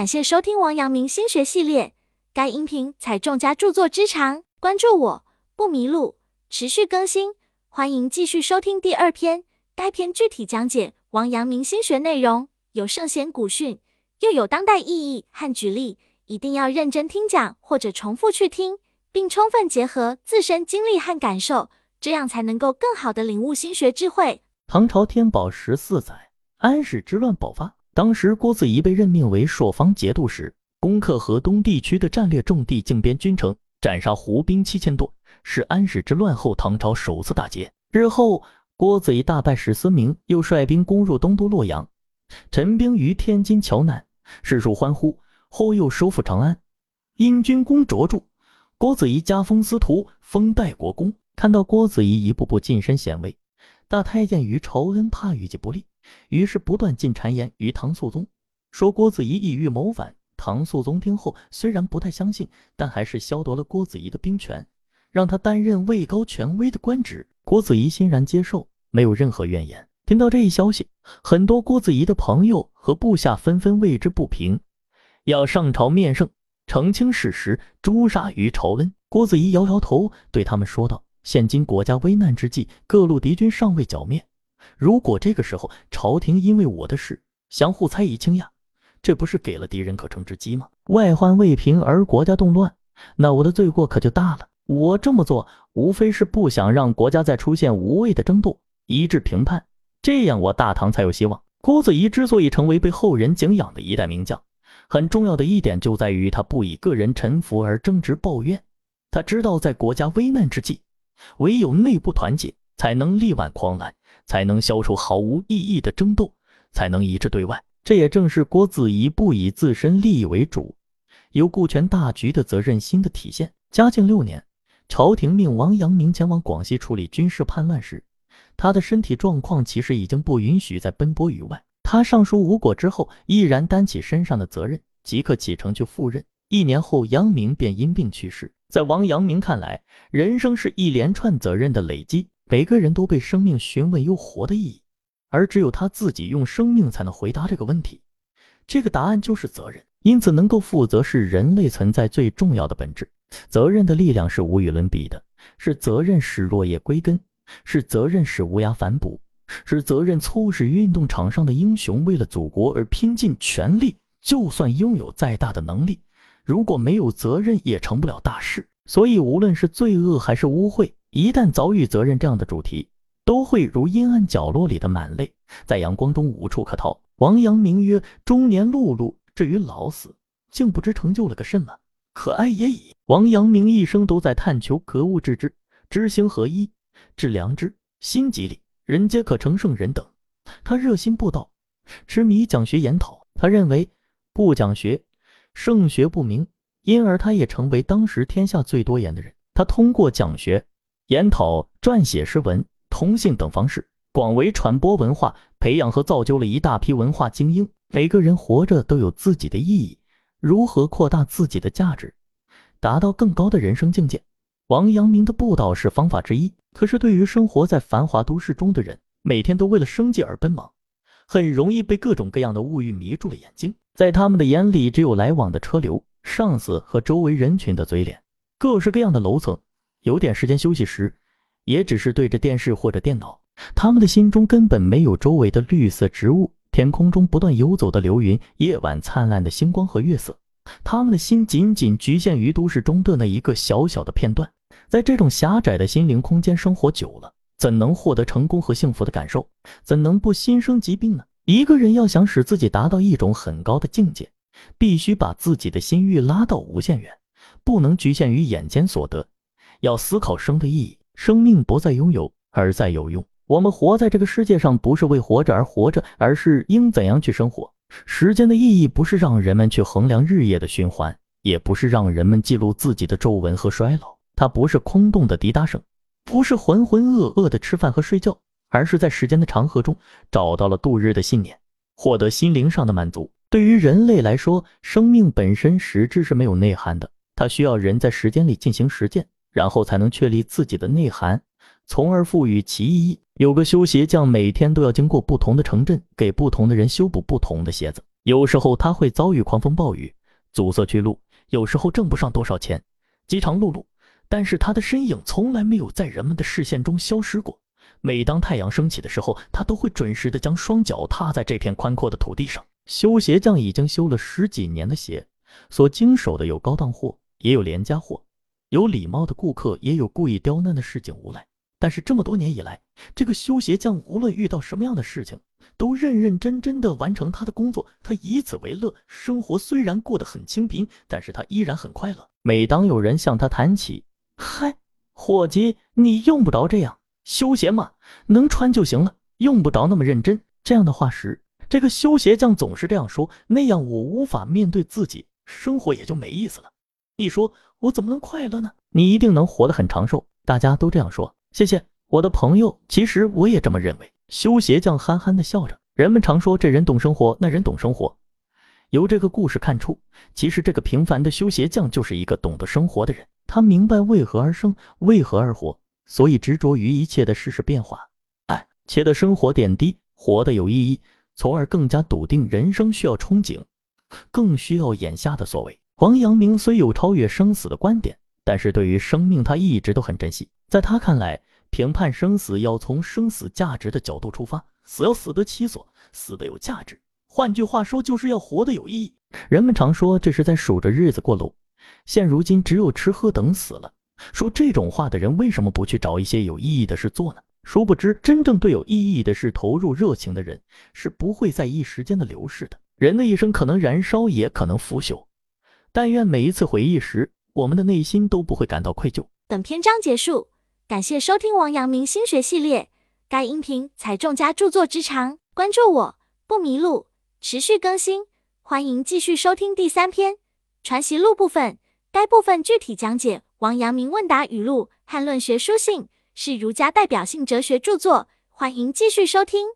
感谢收听王阳明心学系列，该音频采众家著作之长，关注我不迷路，持续更新，欢迎继续收听第二篇。该篇具体讲解王阳明心学内容，有圣贤古训，又有当代意义和举例，一定要认真听讲或者重复去听，并充分结合自身经历和感受，这样才能够更好的领悟心学智慧。唐朝天宝十四载，安史之乱爆发。当时，郭子仪被任命为朔方节度使，攻克河东地区的战略重地靖边军城，斩杀胡兵七千多，是安史之乱后唐朝首次大捷。日后，郭子仪大败史思明，又率兵攻入东都洛阳，陈兵于天津桥南，士庶欢呼。后又收复长安，因军功卓著，郭子仪加封司徒，封代国公。看到郭子仪一步步晋升显位，大太监于朝恩怕于己不利。于是不断进谗言于唐肃宗，说郭子仪意欲谋反。唐肃宗听后虽然不太相信，但还是削夺了郭子仪的兵权，让他担任位高权威的官职。郭子仪欣然接受，没有任何怨言。听到这一消息，很多郭子仪的朋友和部下纷纷为之不平，要上朝面圣，澄清事实，诛杀于朝恩。郭子仪摇摇头，对他们说道：“现今国家危难之际，各路敌军尚未剿灭。”如果这个时候朝廷因为我的事相互猜疑惊讶，这不是给了敌人可乘之机吗？外患未平而国家动乱，那我的罪过可就大了。我这么做无非是不想让国家再出现无谓的争斗，一致评判，这样我大唐才有希望。郭子仪之所以成为被后人敬仰的一代名将，很重要的一点就在于他不以个人臣服而争执抱怨。他知道在国家危难之际，唯有内部团结，才能力挽狂澜。才能消除毫无意义的争斗，才能一致对外。这也正是郭子仪不以自身利益为主，有顾全大局的责任心的体现。嘉靖六年，朝廷命王阳明前往广西处理军事叛乱时，他的身体状况其实已经不允许再奔波于外。他上书无果之后，毅然担起身上的责任，即刻启程去赴任。一年后，阳明便因病去世。在王阳明看来，人生是一连串责任的累积。每个人都被生命询问又活的意义，而只有他自己用生命才能回答这个问题。这个答案就是责任。因此，能够负责是人类存在最重要的本质。责任的力量是无与伦比的，是责任使落叶归根，是责任使乌鸦反哺，是责任促使运动场上的英雄为了祖国而拼尽全力。就算拥有再大的能力，如果没有责任，也成不了大事。所以，无论是罪恶还是污秽。一旦遭遇责任这样的主题，都会如阴暗角落里的满泪，在阳光中无处可逃。王阳明曰：“中年碌碌，至于老死，竟不知成就了个甚么，可哀也已。”王阳明一生都在探求格物致知、知行合一、致良知、心即理，人皆可成圣人等。他热心布道，痴迷讲学研讨。他认为不讲学，圣学不明，因而他也成为当时天下最多言的人。他通过讲学。研讨、撰写诗文、通信等方式，广为传播文化，培养和造就了一大批文化精英。每个人活着都有自己的意义，如何扩大自己的价值，达到更高的人生境界？王阳明的布道是方法之一。可是，对于生活在繁华都市中的人，每天都为了生计而奔忙，很容易被各种各样的物欲迷住了眼睛。在他们的眼里，只有来往的车流、上司和周围人群的嘴脸，各式各样的楼层。有点时间休息时，也只是对着电视或者电脑。他们的心中根本没有周围的绿色植物、天空中不断游走的流云、夜晚灿烂的星光和月色。他们的心仅仅局限于都市中的那一个小小的片段。在这种狭窄的心灵空间生活久了，怎能获得成功和幸福的感受？怎能不心生疾病呢？一个人要想使自己达到一种很高的境界，必须把自己的心欲拉到无限远，不能局限于眼前所得。要思考生的意义，生命不在拥有，而在有用。我们活在这个世界上，不是为活着而活着，而是应怎样去生活。时间的意义不是让人们去衡量日夜的循环，也不是让人们记录自己的皱纹和衰老。它不是空洞的滴答声，不是浑浑噩噩的吃饭和睡觉，而是在时间的长河中找到了度日的信念，获得心灵上的满足。对于人类来说，生命本身实质是没有内涵的，它需要人在时间里进行实践。然后才能确立自己的内涵，从而赋予其意义。有个修鞋匠每天都要经过不同的城镇，给不同的人修补不同的鞋子。有时候他会遭遇狂风暴雨，阻塞去路；有时候挣不上多少钱，饥肠辘辘。但是他的身影从来没有在人们的视线中消失过。每当太阳升起的时候，他都会准时的将双脚踏在这片宽阔的土地上。修鞋匠已经修了十几年的鞋，所经手的有高档货，也有廉价货，有礼貌的顾客，也有故意刁难的市井无赖。但是这么多年以来，这个修鞋匠无论遇到什么样的事情，都认认真真的完成他的工作。他以此为乐，生活虽然过得很清贫，但是他依然很快乐。每当有人向他谈起，嗨，伙计，你用不着这样，修鞋嘛，能穿就行了，用不着那么认真。这样的话时，这个修鞋匠总是这样说，那样我无法面对自己，生活也就没意思了。你说我怎么能快乐呢？你一定能活得很长寿。大家都这样说，谢谢我的朋友。其实我也这么认为。修鞋匠憨憨的笑着。人们常说这人懂生活，那人懂生活。由这个故事看出，其实这个平凡的修鞋匠就是一个懂得生活的人。他明白为何而生，为何而活，所以执着于一切的世事变化，哎切的生活点滴，活得有意义，从而更加笃定人生需要憧憬，更需要眼下的所谓。王阳明虽有超越生死的观点，但是对于生命他一直都很珍惜。在他看来，评判生死要从生死价值的角度出发，死要死得其所，死得有价值。换句话说，就是要活得有意义。人们常说这是在数着日子过路。现如今只有吃喝等死了。说这种话的人为什么不去找一些有意义的事做呢？殊不知，真正对有意义的事投入热情的人，是不会在意时间的流逝的。人的一生可能燃烧，也可能腐朽。但愿每一次回忆时，我们的内心都不会感到愧疚。本篇章结束，感谢收听王阳明心学系列。该音频采众家著作之长，关注我不迷路，持续更新。欢迎继续收听第三篇。传习录部分，该部分具体讲解王阳明问答语录和论学书信，是儒家代表性哲学著作。欢迎继续收听。